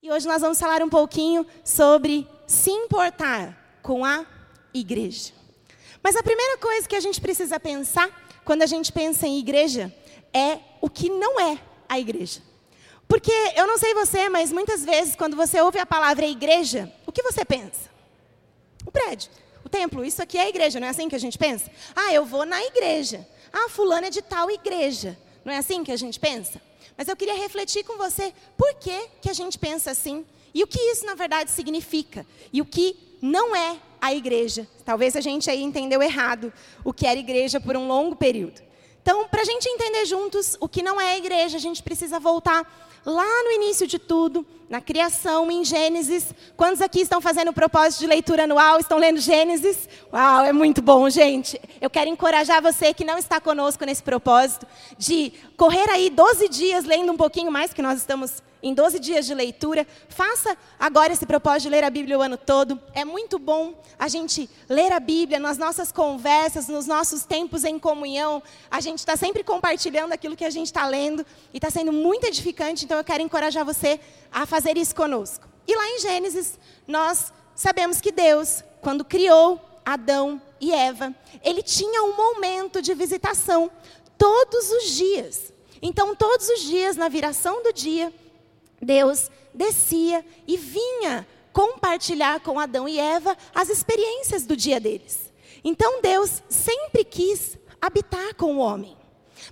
E hoje nós vamos falar um pouquinho sobre se importar com a igreja. Mas a primeira coisa que a gente precisa pensar quando a gente pensa em igreja é o que não é a igreja. Porque eu não sei você, mas muitas vezes quando você ouve a palavra igreja, o que você pensa? O prédio, o templo, isso aqui é a igreja, não é assim que a gente pensa? Ah, eu vou na igreja. Ah, fulano é de tal igreja. Não é assim que a gente pensa? Mas eu queria refletir com você por que, que a gente pensa assim e o que isso na verdade significa e o que não é a igreja. Talvez a gente aí entendeu errado o que era igreja por um longo período. Então, para a gente entender juntos o que não é a igreja, a gente precisa voltar lá no início de tudo, na criação, em Gênesis. Quantos aqui estão fazendo o propósito de leitura anual? Estão lendo Gênesis? Uau, é muito bom, gente. Eu quero encorajar você que não está conosco nesse propósito, de correr aí 12 dias lendo um pouquinho mais, que nós estamos em 12 dias de leitura. Faça agora esse propósito de ler a Bíblia o ano todo. É muito bom a gente ler a Bíblia nas nossas conversas, nos nossos tempos em comunhão. A gente está sempre compartilhando aquilo que a gente está lendo e está sendo muito edificante. Então eu quero encorajar você a fazer isso conosco. E lá em Gênesis, nós sabemos que Deus, quando criou Adão e Eva, ele tinha um momento de visitação todos os dias. Então, todos os dias, na viração do dia, Deus descia e vinha compartilhar com Adão e Eva as experiências do dia deles. Então Deus sempre quis habitar com o homem.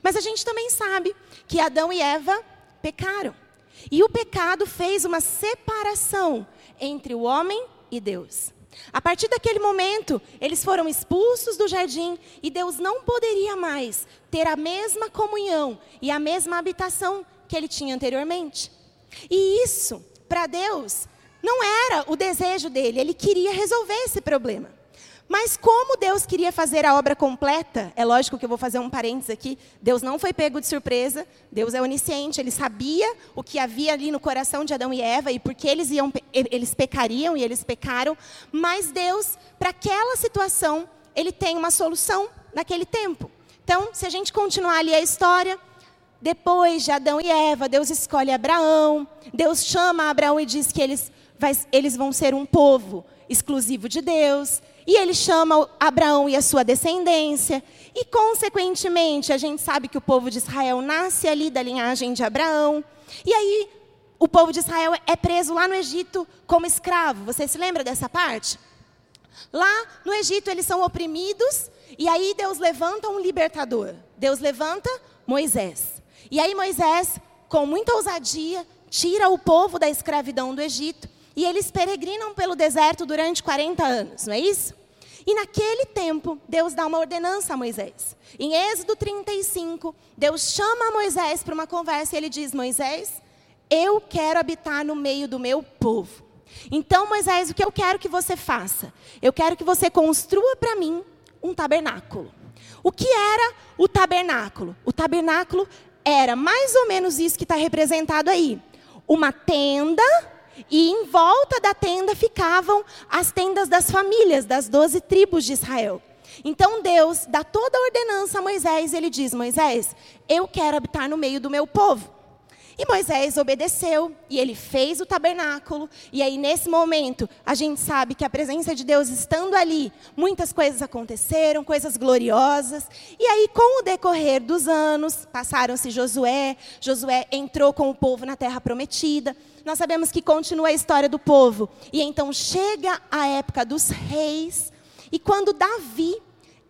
Mas a gente também sabe que Adão e Eva pecaram. E o pecado fez uma separação entre o homem e Deus. A partir daquele momento, eles foram expulsos do jardim e Deus não poderia mais ter a mesma comunhão e a mesma habitação que ele tinha anteriormente. E isso, para Deus, não era o desejo dele, ele queria resolver esse problema. Mas como Deus queria fazer a obra completa, é lógico que eu vou fazer um parênteses aqui, Deus não foi pego de surpresa, Deus é onisciente, ele sabia o que havia ali no coração de Adão e Eva e porque eles iam eles pecariam e eles pecaram, mas Deus, para aquela situação, ele tem uma solução naquele tempo. Então, se a gente continuar ali a história, depois de Adão e Eva, Deus escolhe Abraão. Deus chama Abraão e diz que eles, vai, eles vão ser um povo exclusivo de Deus. E ele chama Abraão e a sua descendência. E, consequentemente, a gente sabe que o povo de Israel nasce ali da linhagem de Abraão. E aí, o povo de Israel é preso lá no Egito como escravo. Você se lembra dessa parte? Lá no Egito, eles são oprimidos. E aí, Deus levanta um libertador. Deus levanta Moisés. E aí Moisés, com muita ousadia, tira o povo da escravidão do Egito e eles peregrinam pelo deserto durante 40 anos, não é isso? E naquele tempo, Deus dá uma ordenança a Moisés. Em Êxodo 35, Deus chama Moisés para uma conversa e ele diz: Moisés, eu quero habitar no meio do meu povo. Então, Moisés, o que eu quero que você faça? Eu quero que você construa para mim um tabernáculo. O que era o tabernáculo? O tabernáculo era mais ou menos isso que está representado aí: uma tenda, e em volta da tenda ficavam as tendas das famílias, das doze tribos de Israel. Então Deus dá toda a ordenança a Moisés, ele diz: Moisés, eu quero habitar no meio do meu povo. E Moisés obedeceu e ele fez o tabernáculo. E aí, nesse momento, a gente sabe que a presença de Deus estando ali, muitas coisas aconteceram, coisas gloriosas. E aí, com o decorrer dos anos, passaram-se Josué. Josué entrou com o povo na terra prometida. Nós sabemos que continua a história do povo. E então chega a época dos reis. E quando Davi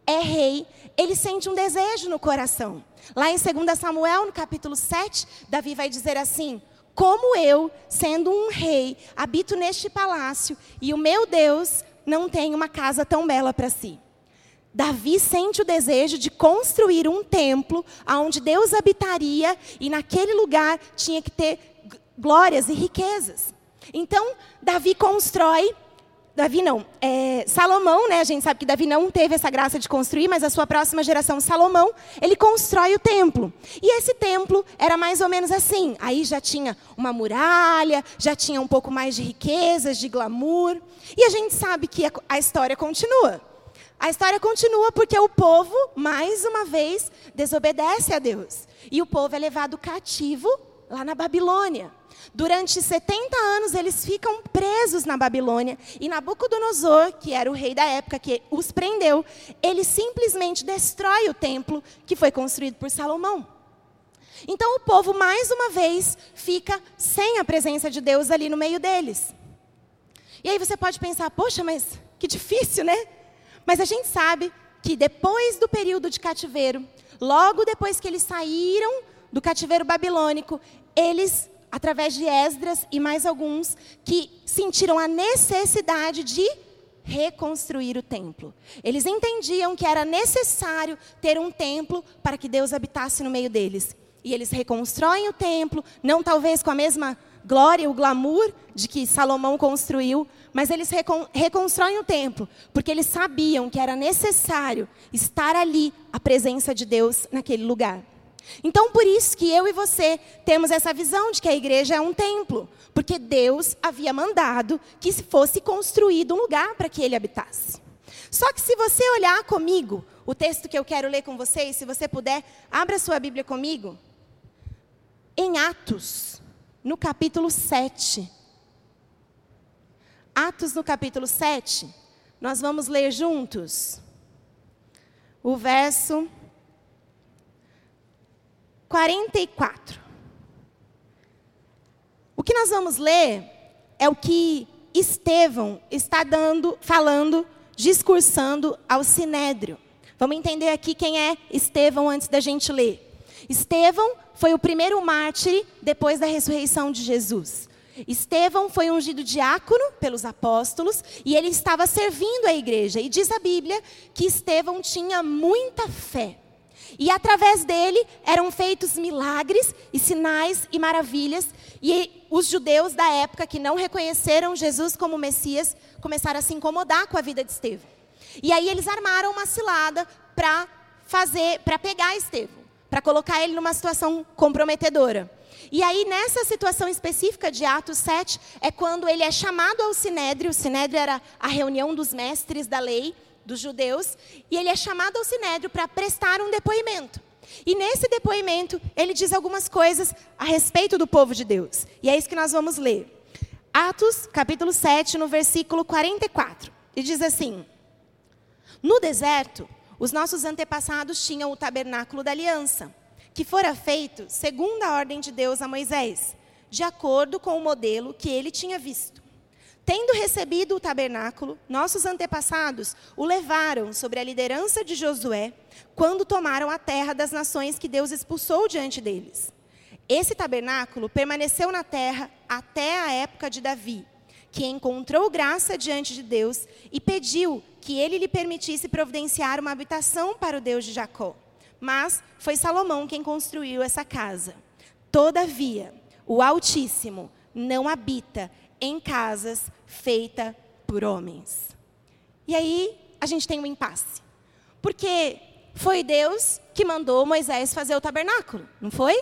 é rei, ele sente um desejo no coração. Lá em 2 Samuel, no capítulo 7, Davi vai dizer assim: Como eu, sendo um rei, habito neste palácio e o meu Deus não tem uma casa tão bela para si. Davi sente o desejo de construir um templo onde Deus habitaria e naquele lugar tinha que ter glórias e riquezas. Então, Davi constrói Davi não, é, Salomão, né? A gente sabe que Davi não teve essa graça de construir, mas a sua próxima geração, Salomão, ele constrói o templo. E esse templo era mais ou menos assim. Aí já tinha uma muralha, já tinha um pouco mais de riquezas, de glamour. E a gente sabe que a, a história continua. A história continua porque o povo, mais uma vez, desobedece a Deus. E o povo é levado cativo lá na Babilônia. Durante 70 anos eles ficam presos na Babilônia e Nabucodonosor, que era o rei da época que os prendeu, ele simplesmente destrói o templo que foi construído por Salomão. Então o povo mais uma vez fica sem a presença de Deus ali no meio deles. E aí você pode pensar, poxa, mas que difícil, né? Mas a gente sabe que depois do período de cativeiro, logo depois que eles saíram do cativeiro babilônico, eles, através de Esdras e mais alguns, que sentiram a necessidade de reconstruir o templo. Eles entendiam que era necessário ter um templo para que Deus habitasse no meio deles. E eles reconstroem o templo, não talvez com a mesma glória, o glamour de que Salomão construiu, mas eles recon reconstroem o templo, porque eles sabiam que era necessário estar ali a presença de Deus naquele lugar. Então, por isso que eu e você temos essa visão de que a igreja é um templo, porque Deus havia mandado que fosse construído um lugar para que ele habitasse. Só que se você olhar comigo o texto que eu quero ler com vocês, se você puder, abra sua Bíblia comigo. Em Atos, no capítulo 7. Atos no capítulo 7, nós vamos ler juntos o verso 44. O que nós vamos ler é o que Estevão está dando, falando, discursando ao sinédrio. Vamos entender aqui quem é Estevão antes da gente ler. Estevão foi o primeiro mártir depois da ressurreição de Jesus. Estevão foi ungido diácono pelos apóstolos e ele estava servindo a igreja. E diz a Bíblia que Estevão tinha muita fé. E através dele eram feitos milagres e sinais e maravilhas. E os judeus da época que não reconheceram Jesus como Messias começaram a se incomodar com a vida de Estevão. E aí eles armaram uma cilada para fazer, para pegar Estevão, para colocar ele numa situação comprometedora. E aí, nessa situação específica de Atos 7, é quando ele é chamado ao Sinédrio. O Sinédrio era a reunião dos mestres da lei dos judeus. E ele é chamado ao Sinédrio para prestar um depoimento. E nesse depoimento, ele diz algumas coisas a respeito do povo de Deus. E é isso que nós vamos ler. Atos, capítulo 7, no versículo 44. E diz assim: No deserto, os nossos antepassados tinham o tabernáculo da aliança que fora feito segundo a ordem de Deus a Moisés, de acordo com o modelo que ele tinha visto. Tendo recebido o tabernáculo, nossos antepassados o levaram sobre a liderança de Josué, quando tomaram a terra das nações que Deus expulsou diante deles. Esse tabernáculo permaneceu na terra até a época de Davi, que encontrou graça diante de Deus e pediu que ele lhe permitisse providenciar uma habitação para o Deus de Jacó. Mas foi Salomão quem construiu essa casa. Todavia, o Altíssimo não habita em casas feitas por homens. E aí a gente tem um impasse. Porque foi Deus que mandou Moisés fazer o tabernáculo, não foi?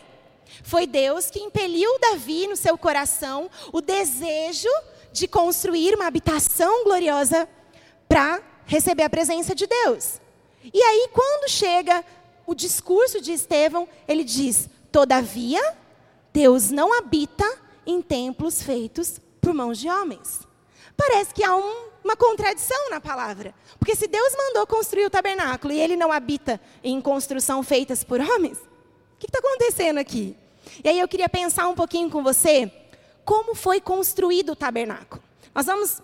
Foi Deus que impeliu Davi no seu coração o desejo de construir uma habitação gloriosa para receber a presença de Deus. E aí, quando chega o discurso de Estevão, ele diz: Todavia, Deus não habita em templos feitos por mãos de homens. Parece que há um, uma contradição na palavra. Porque se Deus mandou construir o tabernáculo e ele não habita em construção feitas por homens, o que está acontecendo aqui? E aí eu queria pensar um pouquinho com você como foi construído o tabernáculo. Nós vamos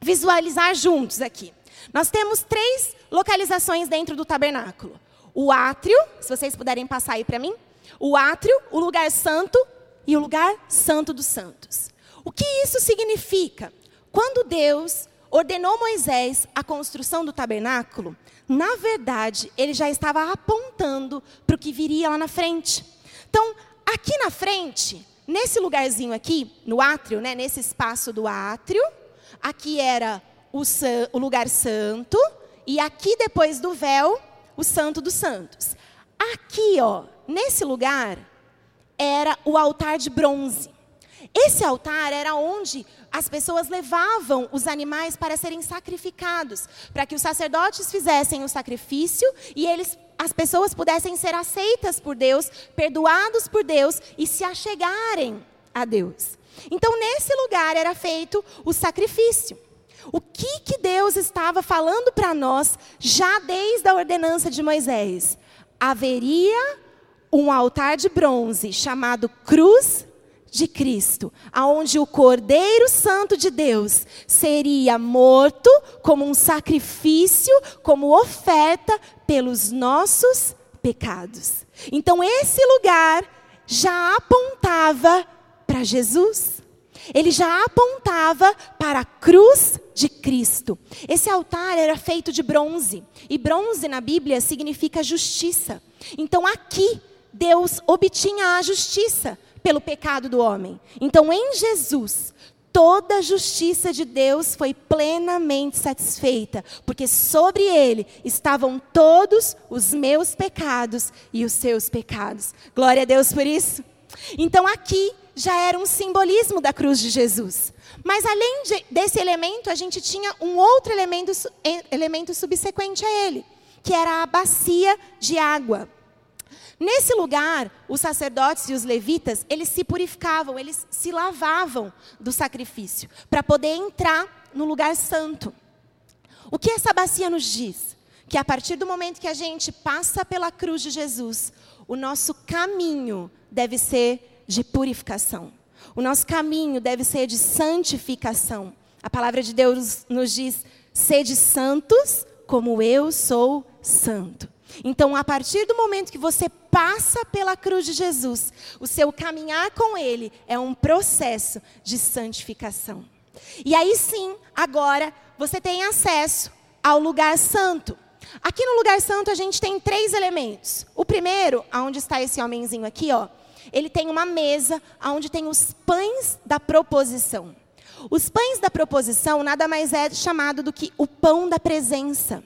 visualizar juntos aqui. Nós temos três localizações dentro do tabernáculo o átrio, se vocês puderem passar aí para mim, o átrio, o lugar santo e o lugar santo dos santos. O que isso significa? Quando Deus ordenou Moisés a construção do tabernáculo, na verdade, ele já estava apontando para o que viria lá na frente. Então, aqui na frente, nesse lugarzinho aqui, no átrio, né, nesse espaço do átrio, aqui era o, o lugar santo, e aqui depois do véu o Santo dos Santos. Aqui, ó, nesse lugar, era o altar de bronze. Esse altar era onde as pessoas levavam os animais para serem sacrificados, para que os sacerdotes fizessem o sacrifício e eles as pessoas pudessem ser aceitas por Deus, perdoados por Deus e se achegarem a Deus. Então, nesse lugar era feito o sacrifício. O que, que Deus estava falando para nós já desde a ordenança de Moisés? Haveria um altar de bronze chamado Cruz de Cristo, aonde o Cordeiro Santo de Deus seria morto como um sacrifício, como oferta pelos nossos pecados. Então esse lugar já apontava para Jesus. Ele já apontava para a cruz de Cristo. Esse altar era feito de bronze, e bronze na Bíblia significa justiça. Então aqui Deus obtinha a justiça pelo pecado do homem. Então, em Jesus, toda a justiça de Deus foi plenamente satisfeita, porque sobre ele estavam todos os meus pecados e os seus pecados. Glória a Deus por isso. Então, aqui já era um simbolismo da cruz de Jesus. Mas além de, desse elemento, a gente tinha um outro elemento, elemento subsequente a ele, que era a bacia de água. Nesse lugar, os sacerdotes e os levitas, eles se purificavam, eles se lavavam do sacrifício, para poder entrar no lugar santo. O que essa bacia nos diz? Que a partir do momento que a gente passa pela cruz de Jesus, o nosso caminho deve ser de purificação. O nosso caminho deve ser de santificação. A palavra de Deus nos diz: sede santos, como eu sou santo. Então, a partir do momento que você passa pela cruz de Jesus, o seu caminhar com Ele é um processo de santificação. E aí sim, agora, você tem acesso ao lugar santo. Aqui no lugar santo a gente tem três elementos. O primeiro, aonde está esse homenzinho aqui, ó, ele tem uma mesa onde tem os pães da proposição. Os pães da proposição nada mais é chamado do que o pão da presença.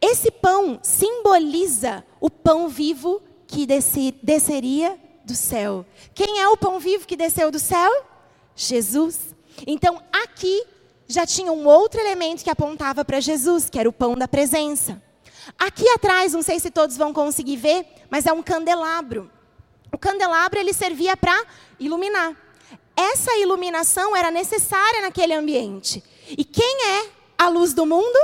Esse pão simboliza o pão vivo que desceria do céu. Quem é o pão vivo que desceu do céu? Jesus. Então, aqui já tinha um outro elemento que apontava para Jesus, que era o pão da presença. Aqui atrás, não sei se todos vão conseguir ver, mas é um candelabro. O candelabro ele servia para iluminar. Essa iluminação era necessária naquele ambiente. E quem é a luz do mundo?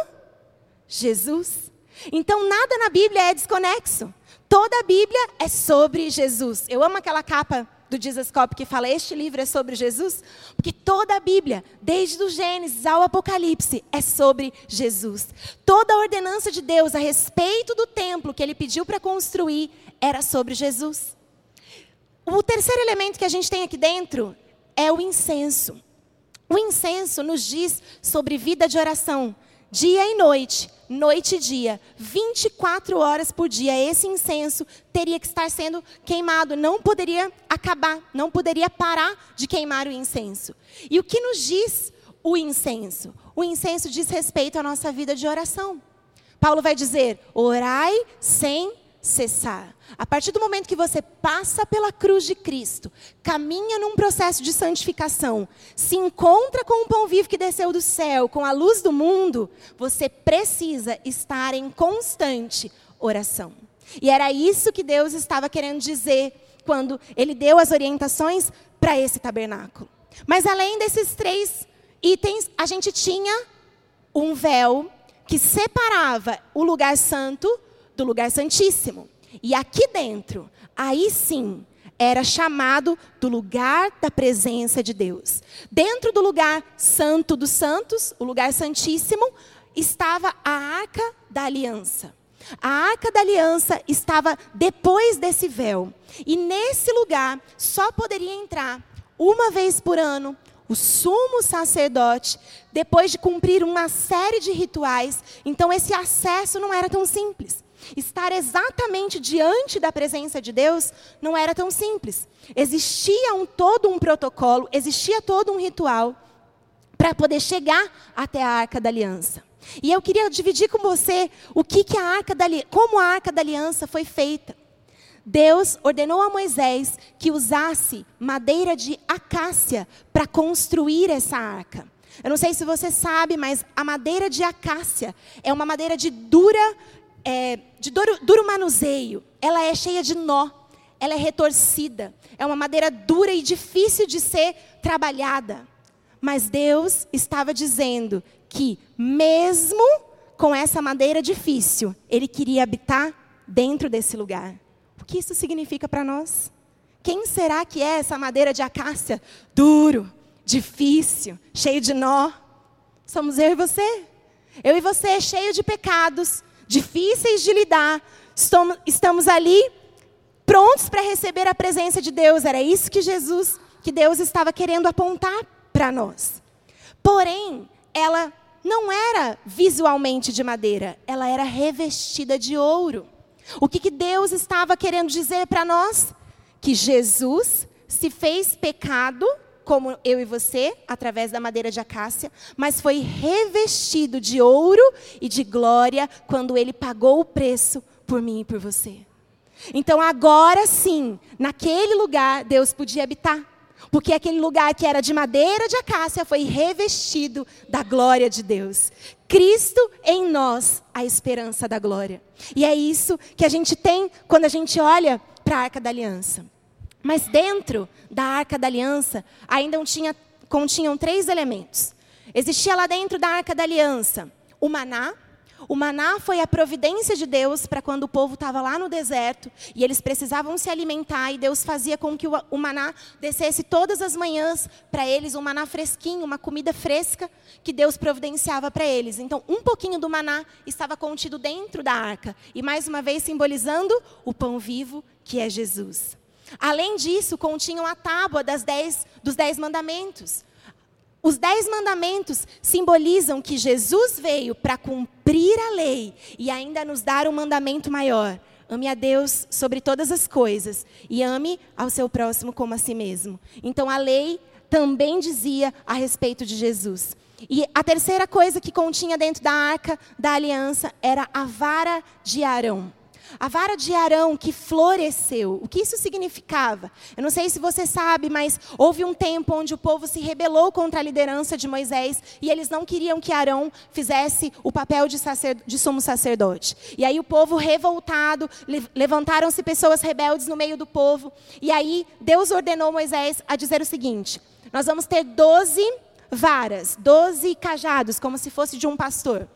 Jesus. Então, nada na Bíblia é desconexo. Toda a Bíblia é sobre Jesus. Eu amo aquela capa do Jesus Cop que fala: Este livro é sobre Jesus, porque toda a Bíblia, desde o Gênesis ao Apocalipse, é sobre Jesus. Toda a ordenança de Deus a respeito do templo que ele pediu para construir era sobre Jesus. O terceiro elemento que a gente tem aqui dentro é o incenso. O incenso nos diz sobre vida de oração, dia e noite, noite e dia, 24 horas por dia. Esse incenso teria que estar sendo queimado, não poderia acabar, não poderia parar de queimar o incenso. E o que nos diz o incenso? O incenso diz respeito à nossa vida de oração. Paulo vai dizer: orai sem cessar. A partir do momento que você passa pela cruz de Cristo, caminha num processo de santificação, se encontra com o pão vivo que desceu do céu, com a luz do mundo, você precisa estar em constante oração. E era isso que Deus estava querendo dizer quando ele deu as orientações para esse tabernáculo. Mas além desses três itens, a gente tinha um véu que separava o lugar santo do lugar santíssimo. E aqui dentro, aí sim, era chamado do lugar da presença de Deus. Dentro do lugar santo dos santos, o lugar santíssimo, estava a arca da aliança. A arca da aliança estava depois desse véu. E nesse lugar só poderia entrar uma vez por ano o sumo sacerdote, depois de cumprir uma série de rituais. Então esse acesso não era tão simples. Estar exatamente diante da presença de Deus não era tão simples. Existia um, todo um protocolo, existia todo um ritual para poder chegar até a Arca da Aliança. E eu queria dividir com você o que, que a Arca da como a Arca da Aliança foi feita. Deus ordenou a Moisés que usasse madeira de acácia para construir essa arca. Eu não sei se você sabe, mas a madeira de acácia é uma madeira de dura é, de duro, duro manuseio, ela é cheia de nó, ela é retorcida, é uma madeira dura e difícil de ser trabalhada. Mas Deus estava dizendo que, mesmo com essa madeira difícil, Ele queria habitar dentro desse lugar. O que isso significa para nós? Quem será que é essa madeira de acácia? Duro, difícil, cheio de nó. Somos eu e você. Eu e você, cheio de pecados, difíceis de lidar. Estamos, ali prontos para receber a presença de Deus. Era isso que Jesus, que Deus estava querendo apontar para nós. Porém, ela não era visualmente de madeira, ela era revestida de ouro. O que, que Deus estava querendo dizer para nós? Que Jesus se fez pecado, como eu e você, através da madeira de acácia, mas foi revestido de ouro e de glória quando ele pagou o preço por mim e por você. Então agora sim, naquele lugar, Deus podia habitar. Porque aquele lugar que era de madeira de acácia foi revestido da glória de Deus. Cristo em nós, a esperança da glória. E é isso que a gente tem quando a gente olha para a Arca da Aliança. Mas dentro da Arca da Aliança ainda tinha, continham três elementos. Existia lá dentro da Arca da Aliança o maná, o maná foi a providência de Deus para quando o povo estava lá no deserto e eles precisavam se alimentar e Deus fazia com que o, maná descesse todas as manhãs para eles, um maná fresquinho, uma comida fresca que Deus providenciava para eles. Então, um pouquinho do maná estava contido dentro da arca e mais uma vez simbolizando o pão vivo que é Jesus. Além disso, continham a tábua dez, dos dez mandamentos. Os dez mandamentos simbolizam que Jesus veio para cumprir a lei e ainda nos dar um mandamento maior. Ame a Deus sobre todas as coisas e ame ao seu próximo como a si mesmo. Então a lei também dizia a respeito de Jesus. E a terceira coisa que continha dentro da arca da aliança era a vara de Arão. A vara de Arão que floresceu. O que isso significava? Eu não sei se você sabe, mas houve um tempo onde o povo se rebelou contra a liderança de Moisés e eles não queriam que Arão fizesse o papel de, de sumo sacerdote. E aí o povo revoltado, levantaram-se pessoas rebeldes no meio do povo. E aí Deus ordenou Moisés a dizer o seguinte: Nós vamos ter doze varas, doze cajados, como se fosse de um pastor.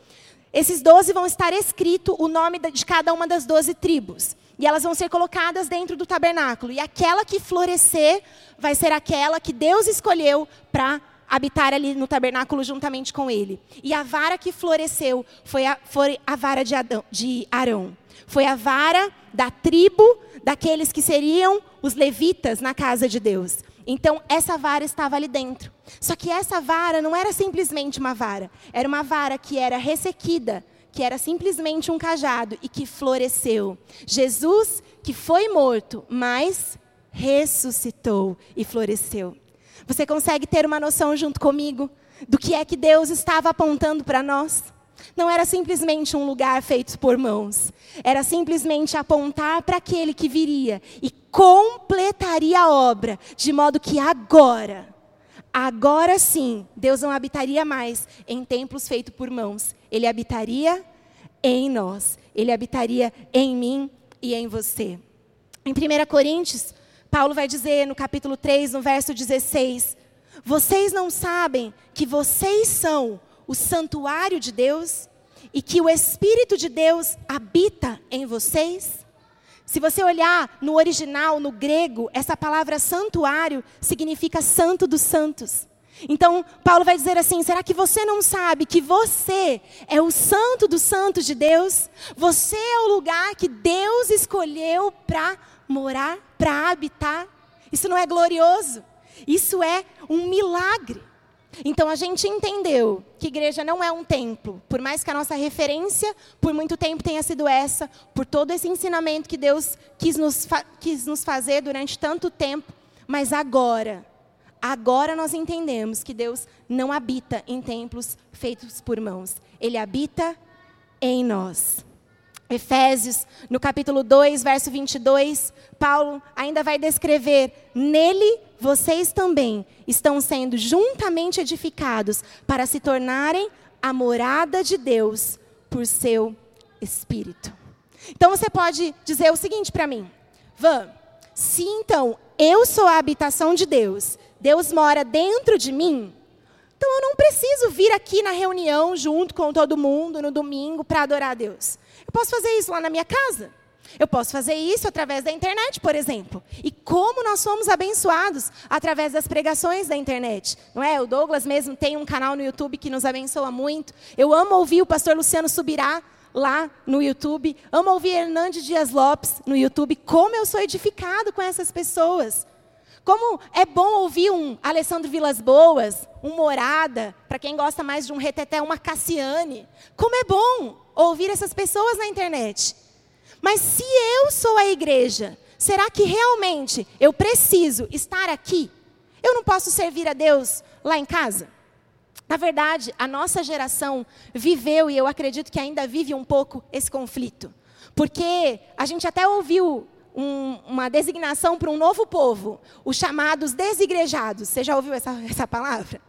Esses doze vão estar escrito o nome de cada uma das doze tribos. E elas vão ser colocadas dentro do tabernáculo. E aquela que florescer vai ser aquela que Deus escolheu para habitar ali no tabernáculo juntamente com ele. E a vara que floresceu foi a, foi a vara de, Adão, de Arão. Foi a vara da tribo daqueles que seriam os levitas na casa de Deus. Então, essa vara estava ali dentro. Só que essa vara não era simplesmente uma vara. Era uma vara que era ressequida, que era simplesmente um cajado e que floresceu. Jesus, que foi morto, mas ressuscitou e floresceu. Você consegue ter uma noção junto comigo do que é que Deus estava apontando para nós? Não era simplesmente um lugar feito por mãos. Era simplesmente apontar para aquele que viria e completaria a obra, de modo que agora, agora sim, Deus não habitaria mais em templos feitos por mãos. Ele habitaria em nós. Ele habitaria em mim e em você. Em 1 Coríntios, Paulo vai dizer no capítulo 3, no verso 16: Vocês não sabem que vocês são o santuário de Deus e que o Espírito de Deus habita em vocês? Se você olhar no original, no grego, essa palavra santuário significa santo dos santos. Então, Paulo vai dizer assim: será que você não sabe que você é o santo dos santos de Deus? Você é o lugar que Deus escolheu para morar, para habitar? Isso não é glorioso? Isso é um milagre. Então a gente entendeu que igreja não é um templo, por mais que a nossa referência por muito tempo tenha sido essa, por todo esse ensinamento que Deus quis nos, quis nos fazer durante tanto tempo, mas agora, agora nós entendemos que Deus não habita em templos feitos por mãos, Ele habita em nós. Efésios, no capítulo 2, verso 22, Paulo ainda vai descrever: nele vocês também estão sendo juntamente edificados para se tornarem a morada de Deus por seu espírito. Então você pode dizer o seguinte para mim: Van, se então eu sou a habitação de Deus, Deus mora dentro de mim, então eu não preciso vir aqui na reunião junto com todo mundo no domingo para adorar a Deus. Eu posso fazer isso lá na minha casa. Eu posso fazer isso através da internet, por exemplo. E como nós somos abençoados através das pregações da internet. Não é? O Douglas mesmo tem um canal no YouTube que nos abençoa muito. Eu amo ouvir o pastor Luciano Subirá lá no YouTube. Amo ouvir Hernandes Dias Lopes no YouTube. Como eu sou edificado com essas pessoas. Como é bom ouvir um Alessandro Vilas Boas, um Morada, para quem gosta mais de um reteté, uma Cassiane. Como é bom ouvir essas pessoas na internet. Mas se eu sou a igreja, será que realmente eu preciso estar aqui? Eu não posso servir a Deus lá em casa? Na verdade, a nossa geração viveu, e eu acredito que ainda vive um pouco, esse conflito. Porque a gente até ouviu um, uma designação para um novo povo, os chamados desigrejados. Você já ouviu essa, essa palavra?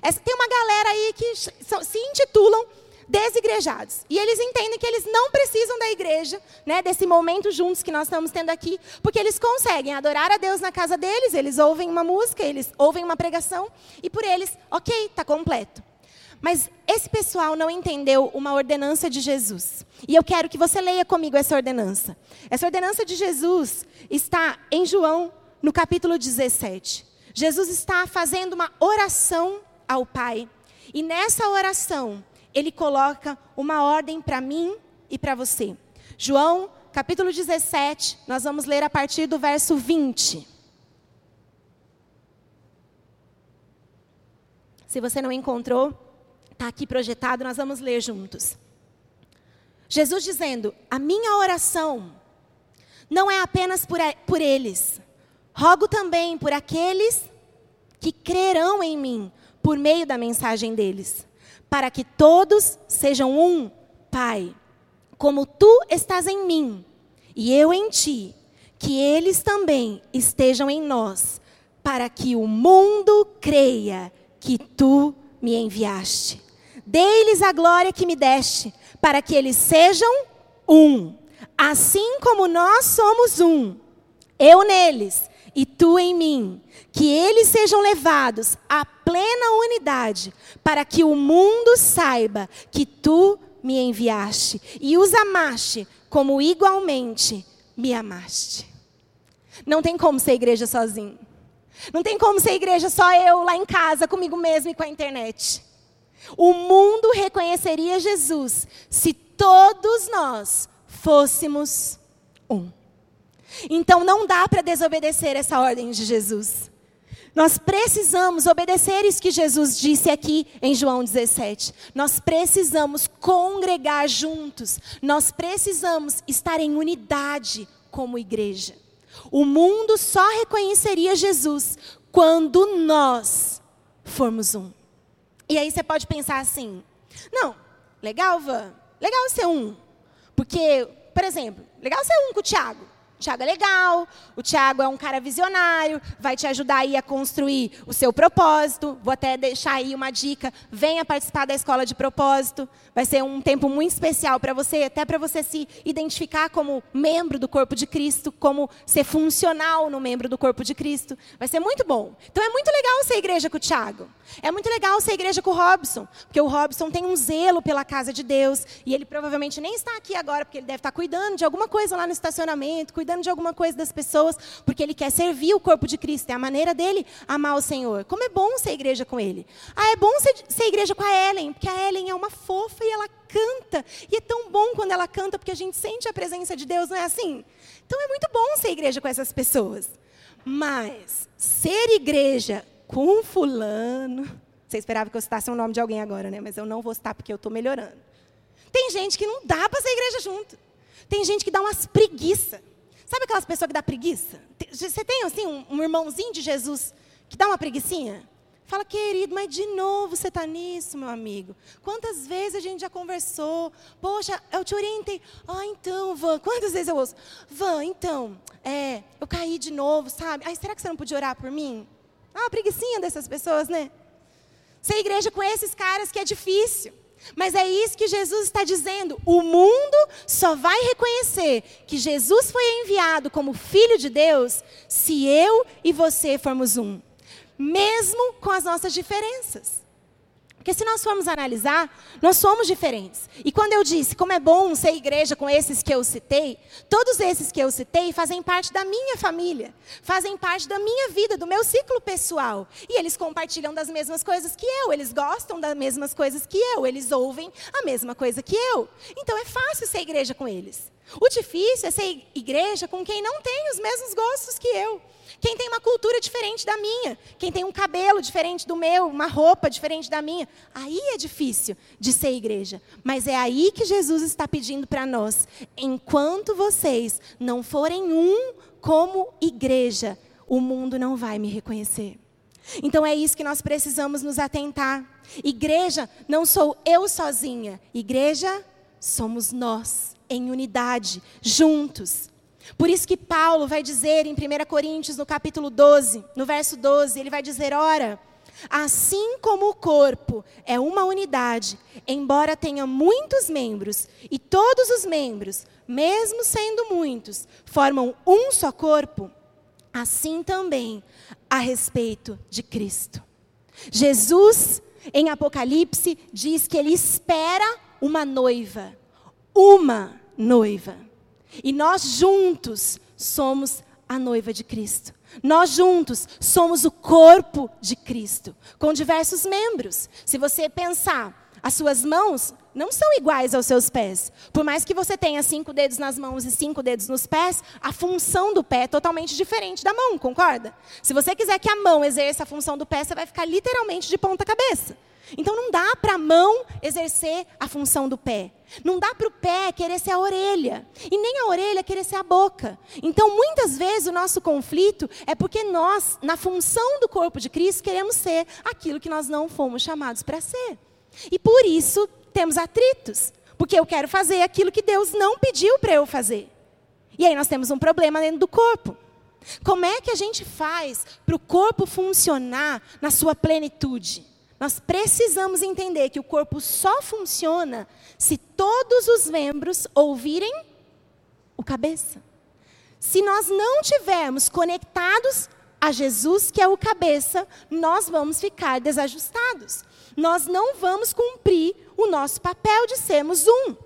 Essa, tem uma galera aí que se intitulam desigrejados. E eles entendem que eles não precisam da igreja, né, desse momento juntos que nós estamos tendo aqui, porque eles conseguem adorar a Deus na casa deles, eles ouvem uma música, eles ouvem uma pregação, e por eles, ok, está completo. Mas esse pessoal não entendeu uma ordenança de Jesus. E eu quero que você leia comigo essa ordenança. Essa ordenança de Jesus está em João, no capítulo 17. Jesus está fazendo uma oração ao Pai. E nessa oração, ele coloca uma ordem para mim e para você. João, capítulo 17, nós vamos ler a partir do verso 20. Se você não encontrou, está aqui projetado, nós vamos ler juntos. Jesus dizendo: A minha oração não é apenas por, por eles, rogo também por aqueles que crerão em mim por meio da mensagem deles para que todos sejam um, Pai, como tu estás em mim e eu em ti, que eles também estejam em nós, para que o mundo creia que tu me enviaste. Dê-lhes a glória que me deste, para que eles sejam um, assim como nós somos um. Eu neles e tu em mim, que eles sejam levados à plena unidade, para que o mundo saiba que tu me enviaste e os amaste como igualmente me amaste. Não tem como ser igreja sozinho. Não tem como ser igreja só eu lá em casa, comigo mesmo e com a internet. O mundo reconheceria Jesus se todos nós fôssemos um. Então não dá para desobedecer essa ordem de Jesus. Nós precisamos obedecer isso que Jesus disse aqui em João 17. Nós precisamos congregar juntos. Nós precisamos estar em unidade como igreja. O mundo só reconheceria Jesus quando nós formos um. E aí você pode pensar assim: não, legal, Van, legal ser um. Porque, por exemplo, legal ser um com o Tiago. O Tiago é legal, o Tiago é um cara visionário, vai te ajudar aí a construir o seu propósito. Vou até deixar aí uma dica: venha participar da escola de propósito. Vai ser um tempo muito especial para você, até para você se identificar como membro do corpo de Cristo, como ser funcional no membro do corpo de Cristo. Vai ser muito bom. Então é muito legal ser igreja com o Tiago. É muito legal ser igreja com o Robson, porque o Robson tem um zelo pela casa de Deus e ele provavelmente nem está aqui agora, porque ele deve estar cuidando de alguma coisa lá no estacionamento, cuidando de alguma coisa das pessoas, porque ele quer servir o corpo de Cristo. É a maneira dele amar o Senhor. Como é bom ser igreja com ele. Ah, é bom ser, ser igreja com a Ellen, porque a Ellen é uma fofa e ela canta. E é tão bom quando ela canta, porque a gente sente a presença de Deus, não é assim? Então é muito bom ser igreja com essas pessoas. Mas ser igreja com fulano. Você esperava que eu citasse o nome de alguém agora, né? Mas eu não vou citar porque eu estou melhorando. Tem gente que não dá para ser igreja junto. Tem gente que dá umas preguiça. Sabe aquelas pessoas que dá preguiça? Você tem assim um, irmãozinho de Jesus que dá uma preguicinha? Fala, querido, mas de novo você está nisso, meu amigo. Quantas vezes a gente já conversou? Poxa, eu te orientei. Ah, então, Van, quantas vezes eu ouço? Van, então, é, eu caí de novo, sabe? Ai, será que você não podia orar por mim? Ah, uma preguiçinha dessas pessoas, né? Ser igreja com esses caras que é difícil. Mas é isso que Jesus está dizendo. O mundo só vai reconhecer que Jesus foi enviado como Filho de Deus se eu e você formos um, mesmo com as nossas diferenças. Porque se nós formos analisar, nós somos diferentes. E quando eu disse como é bom ser igreja com esses que eu citei, todos esses que eu citei fazem parte da minha família, fazem parte da minha vida, do meu ciclo pessoal. E eles compartilham das mesmas coisas que eu, eles gostam das mesmas coisas que eu, eles ouvem a mesma coisa que eu. Então é fácil ser igreja com eles. O difícil é ser igreja com quem não tem os mesmos gostos que eu. Quem tem uma cultura diferente da minha, quem tem um cabelo diferente do meu, uma roupa diferente da minha, aí é difícil de ser igreja. Mas é aí que Jesus está pedindo para nós: enquanto vocês não forem um como igreja, o mundo não vai me reconhecer. Então é isso que nós precisamos nos atentar. Igreja não sou eu sozinha, igreja somos nós, em unidade, juntos. Por isso que Paulo vai dizer em 1 Coríntios, no capítulo 12, no verso 12, ele vai dizer: Ora, assim como o corpo é uma unidade, embora tenha muitos membros, e todos os membros, mesmo sendo muitos, formam um só corpo, assim também a respeito de Cristo. Jesus, em Apocalipse, diz que ele espera uma noiva. Uma noiva. E nós juntos somos a noiva de Cristo. Nós juntos somos o corpo de Cristo, com diversos membros. Se você pensar, as suas mãos não são iguais aos seus pés. Por mais que você tenha cinco dedos nas mãos e cinco dedos nos pés, a função do pé é totalmente diferente da mão, concorda? Se você quiser que a mão exerça a função do pé, você vai ficar literalmente de ponta cabeça. Então não dá para a mão exercer a função do pé. Não dá para o pé querer ser a orelha. E nem a orelha querer ser a boca. Então, muitas vezes, o nosso conflito é porque nós, na função do corpo de Cristo, queremos ser aquilo que nós não fomos chamados para ser. E por isso temos atritos. Porque eu quero fazer aquilo que Deus não pediu para eu fazer. E aí nós temos um problema dentro do corpo. Como é que a gente faz para o corpo funcionar na sua plenitude? Nós precisamos entender que o corpo só funciona se todos os membros ouvirem o cabeça. Se nós não tivermos conectados a Jesus, que é o cabeça, nós vamos ficar desajustados. Nós não vamos cumprir o nosso papel de sermos um.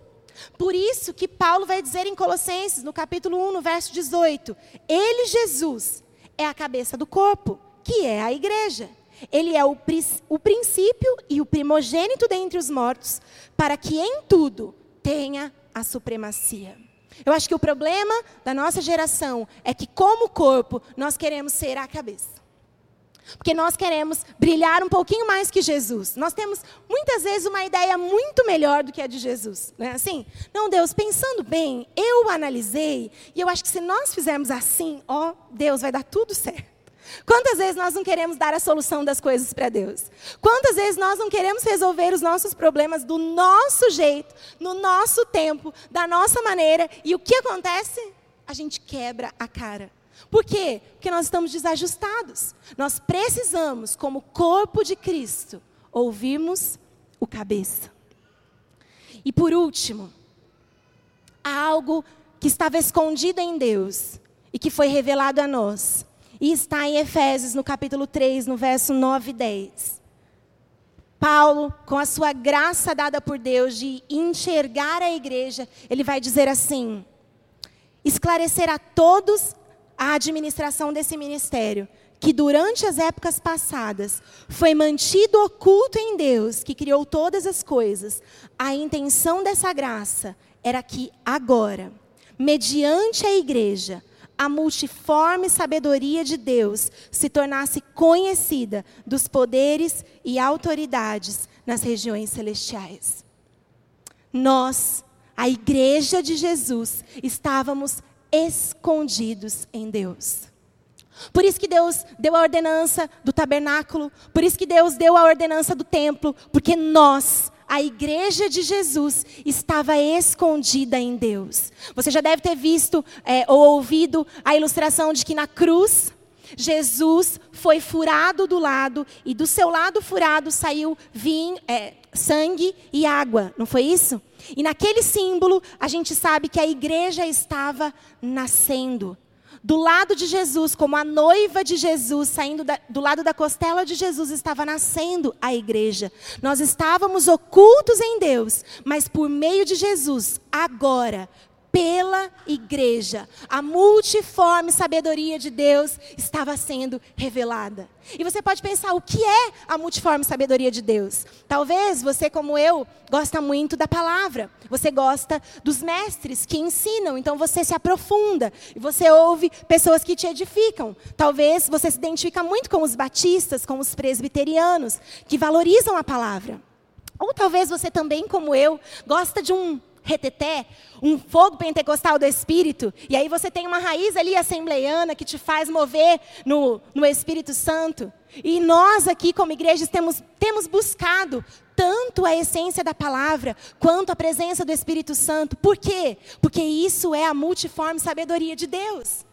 Por isso que Paulo vai dizer em Colossenses, no capítulo 1, no verso 18: Ele, Jesus, é a cabeça do corpo, que é a igreja. Ele é o, o princípio e o primogênito dentre os mortos, para que em tudo tenha a supremacia. Eu acho que o problema da nossa geração é que, como corpo, nós queremos ser a cabeça. Porque nós queremos brilhar um pouquinho mais que Jesus. Nós temos muitas vezes uma ideia muito melhor do que a de Jesus. Não é assim? Não, Deus, pensando bem, eu analisei e eu acho que se nós fizermos assim, ó, Deus, vai dar tudo certo. Quantas vezes nós não queremos dar a solução das coisas para Deus? Quantas vezes nós não queremos resolver os nossos problemas do nosso jeito, no nosso tempo, da nossa maneira, e o que acontece? A gente quebra a cara. Por quê? Porque nós estamos desajustados. Nós precisamos, como corpo de Cristo, ouvirmos o cabeça. E por último, há algo que estava escondido em Deus e que foi revelado a nós. E está em Efésios, no capítulo 3, no verso 9 e 10. Paulo, com a sua graça dada por Deus de enxergar a igreja, ele vai dizer assim: esclarecer a todos a administração desse ministério, que durante as épocas passadas foi mantido oculto em Deus, que criou todas as coisas. A intenção dessa graça era que agora, mediante a igreja, a multiforme sabedoria de Deus se tornasse conhecida dos poderes e autoridades nas regiões celestiais. Nós, a igreja de Jesus, estávamos escondidos em Deus. Por isso que Deus deu a ordenança do tabernáculo, por isso que Deus deu a ordenança do templo, porque nós a igreja de Jesus estava escondida em Deus. Você já deve ter visto é, ou ouvido a ilustração de que na cruz, Jesus foi furado do lado e do seu lado furado saiu vinho, é, sangue e água, não foi isso? E naquele símbolo, a gente sabe que a igreja estava nascendo. Do lado de Jesus, como a noiva de Jesus, saindo da, do lado da costela de Jesus, estava nascendo a igreja. Nós estávamos ocultos em Deus, mas por meio de Jesus, agora, pela igreja. A multiforme sabedoria de Deus estava sendo revelada. E você pode pensar, o que é a multiforme sabedoria de Deus? Talvez você, como eu, gosta muito da palavra. Você gosta dos mestres que ensinam, então você se aprofunda. E você ouve pessoas que te edificam. Talvez você se identifica muito com os batistas, com os presbiterianos, que valorizam a palavra. Ou talvez você também, como eu, gosta de um reteté, um fogo pentecostal do Espírito, e aí você tem uma raiz ali assembleiana que te faz mover no, no Espírito Santo. E nós aqui, como igrejas, temos, temos buscado tanto a essência da palavra, quanto a presença do Espírito Santo. Por quê? Porque isso é a multiforme sabedoria de Deus.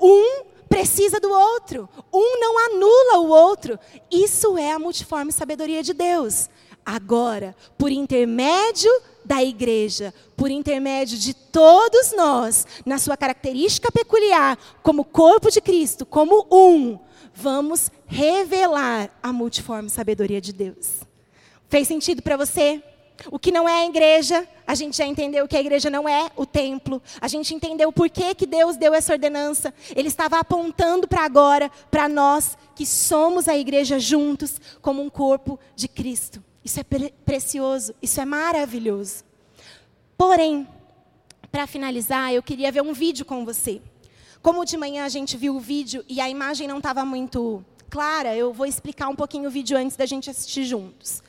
Um precisa do outro, um não anula o outro. Isso é a multiforme sabedoria de Deus. Agora, por intermédio da igreja, por intermédio de todos nós, na sua característica peculiar, como corpo de Cristo, como um, vamos revelar a multiforme sabedoria de Deus. Fez sentido para você? O que não é a igreja, a gente já entendeu que a igreja não é o templo. A gente entendeu por que, que Deus deu essa ordenança. Ele estava apontando para agora, para nós, que somos a igreja juntos, como um corpo de Cristo. Isso é pre precioso, isso é maravilhoso. Porém, para finalizar, eu queria ver um vídeo com você. Como de manhã a gente viu o vídeo e a imagem não estava muito clara, eu vou explicar um pouquinho o vídeo antes da gente assistir juntos.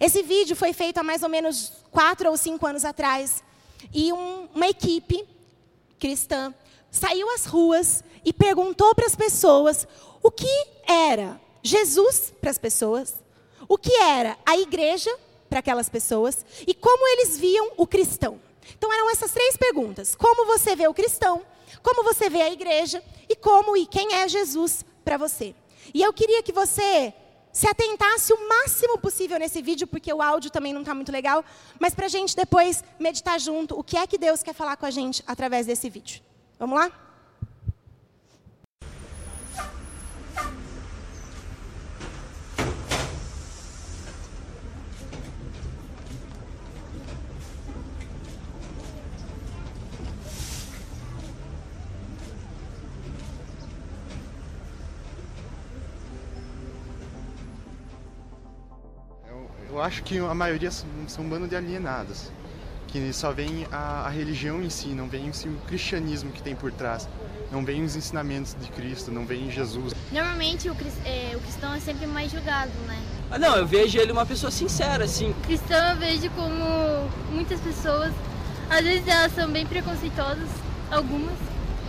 Esse vídeo foi feito há mais ou menos quatro ou cinco anos atrás. E um, uma equipe cristã saiu às ruas e perguntou para as pessoas o que era Jesus para as pessoas o que era a igreja para aquelas pessoas e como eles viam o cristão. Então eram essas três perguntas: como você vê o cristão, como você vê a igreja e como e quem é Jesus para você. E eu queria que você se atentasse o máximo possível nesse vídeo, porque o áudio também não está muito legal, mas para a gente depois meditar junto o que é que Deus quer falar com a gente através desse vídeo. Vamos lá? Eu acho que a maioria são, um bando de alienados, que só vem a, a religião em si, não vem o cristianismo que tem por trás, não vem os ensinamentos de Cristo, não vem Jesus. Normalmente o, é, o cristão é sempre mais julgado, né? Ah, não, eu vejo ele uma pessoa sincera, assim. Cristão eu vejo como muitas pessoas, às vezes elas são bem preconceituosas, algumas,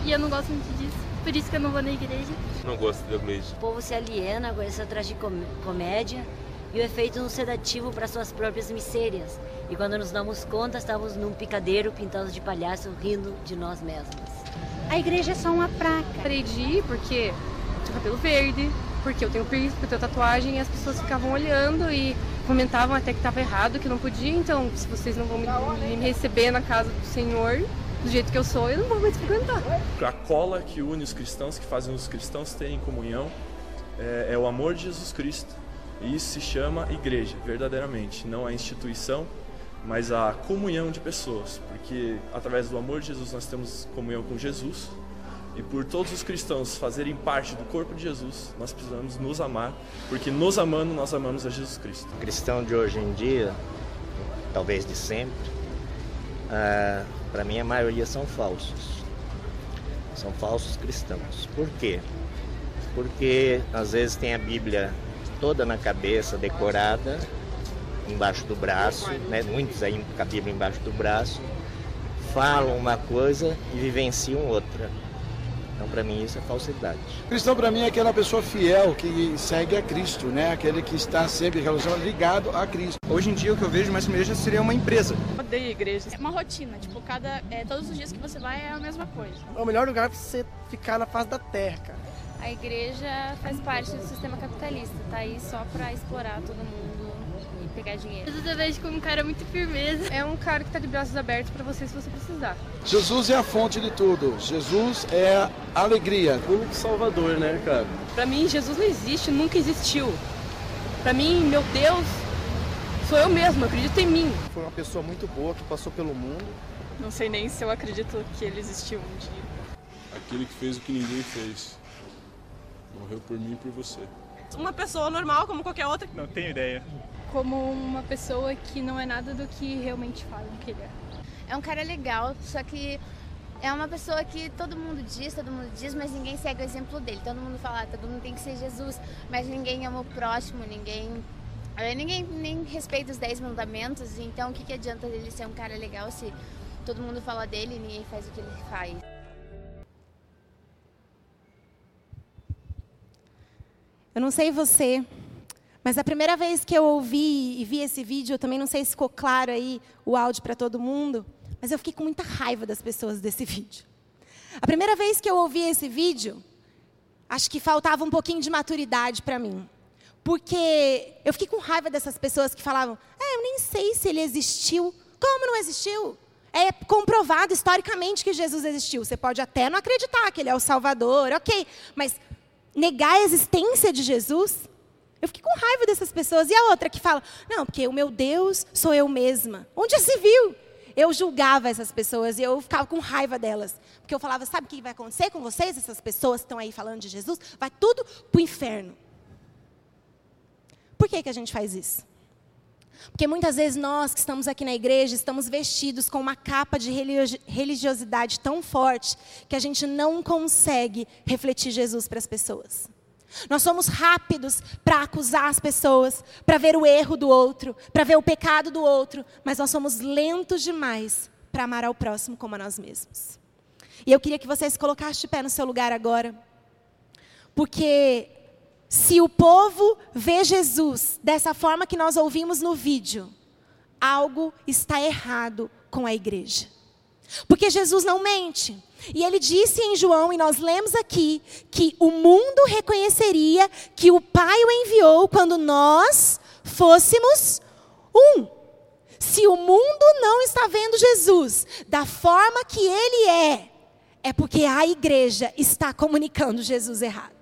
e eu não gosto muito disso. Por isso que eu não vou na igreja. Não gosto da igreja. O povo se aliena com essa tragicomédia e o efeito um sedativo para suas próprias misérias. E quando nos damos conta, estamos num picadeiro pintados de palhaço, rindo de nós mesmos. A igreja é só uma praca. Parei de ir porque tinha cabelo verde, porque eu tenho piercing, porque eu tenho tatuagem, e as pessoas ficavam olhando e comentavam até que estava errado, que não podia, então se vocês não vão me, me receber na casa do Senhor, do jeito que eu sou, eu não vou mais frequentar. A cola que une os cristãos, que fazem os cristãos terem comunhão, é, é o amor de Jesus Cristo. E isso se chama igreja, verdadeiramente, não a instituição, mas a comunhão de pessoas, porque através do amor de Jesus nós temos comunhão com Jesus. E por todos os cristãos fazerem parte do corpo de Jesus, nós precisamos nos amar, porque nos amando, nós amamos a Jesus Cristo. O cristão de hoje em dia, talvez de sempre, ah, para mim a maioria são falsos. São falsos cristãos. Por quê? Porque às vezes tem a Bíblia toda na cabeça, decorada, embaixo do braço, né? muitos aí com a Bíblia embaixo do braço, falam uma coisa e vivenciam outra. Então, para mim, isso é falsidade. Cristão, para mim, é aquela pessoa fiel que segue a Cristo, né? Aquele que está sempre ligado a Cristo. Hoje em dia, o que eu vejo mais igreja seria uma empresa. Odeio igreja. É uma rotina, tipo, cada, é, todos os dias que você vai é a mesma coisa. É o melhor lugar para você ficar na face da terra, cara. A igreja faz parte do sistema capitalista, tá aí só para explorar todo mundo e pegar dinheiro. Jesus eu vejo como um cara muito firmeza. É um cara que tá de braços abertos para você se você precisar. Jesus é a fonte de tudo. Jesus é a alegria. O único salvador, né, cara? Para mim, Jesus não existe, nunca existiu. Para mim, meu Deus, sou eu mesmo, acredito em mim. Foi uma pessoa muito boa que passou pelo mundo. Não sei nem se eu acredito que ele existiu um dia. Aquele que fez o que ninguém fez. Morreu por mim e por você. Uma pessoa normal como qualquer outra. Não tenho ideia. Como uma pessoa que não é nada do que realmente falam que ele é. É um cara legal, só que é uma pessoa que todo mundo diz, todo mundo diz, mas ninguém segue o exemplo dele. Todo mundo fala, ah, todo mundo tem que ser Jesus, mas ninguém ama o próximo, ninguém eh, ninguém nem respeita os dez mandamentos. Então, o que, que adianta ele ser um cara legal se todo mundo fala dele e ninguém faz o que ele faz? Eu não sei você, mas a primeira vez que eu ouvi e vi esse vídeo, eu também não sei se ficou claro aí o áudio para todo mundo, mas eu fiquei com muita raiva das pessoas desse vídeo. A primeira vez que eu ouvi esse vídeo, acho que faltava um pouquinho de maturidade para mim. Porque eu fiquei com raiva dessas pessoas que falavam: é, eu nem sei se ele existiu. Como não existiu? É comprovado historicamente que Jesus existiu. Você pode até não acreditar que ele é o Salvador, ok. Mas negar a existência de Jesus? Eu fiquei com raiva dessas pessoas. E a outra que fala: não, porque o meu Deus sou eu mesma. Onde se viu? Eu julgava essas pessoas e eu ficava com raiva delas. Porque eu falava: sabe o que vai acontecer com vocês, essas pessoas que estão aí falando de Jesus? Vai tudo para o inferno. Por que, que a gente faz isso? Porque muitas vezes nós que estamos aqui na igreja estamos vestidos com uma capa de religiosidade tão forte que a gente não consegue refletir Jesus para as pessoas. Nós somos rápidos para acusar as pessoas, para ver o erro do outro, para ver o pecado do outro, mas nós somos lentos demais para amar ao próximo como a nós mesmos. E eu queria que você se colocasse de pé no seu lugar agora, porque se o povo vê Jesus dessa forma que nós ouvimos no vídeo, algo está errado com a igreja. Porque Jesus não mente. E ele disse em João, e nós lemos aqui, que o mundo reconheceria que o Pai o enviou quando nós fôssemos um. Se o mundo não está vendo Jesus da forma que ele é, é porque a igreja está comunicando Jesus errado.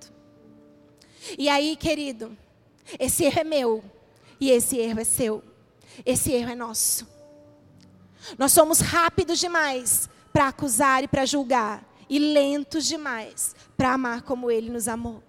E aí, querido, esse erro é meu e esse erro é seu. Esse erro é nosso. Nós somos rápidos demais para acusar e para julgar, e lentos demais para amar como Ele nos amou.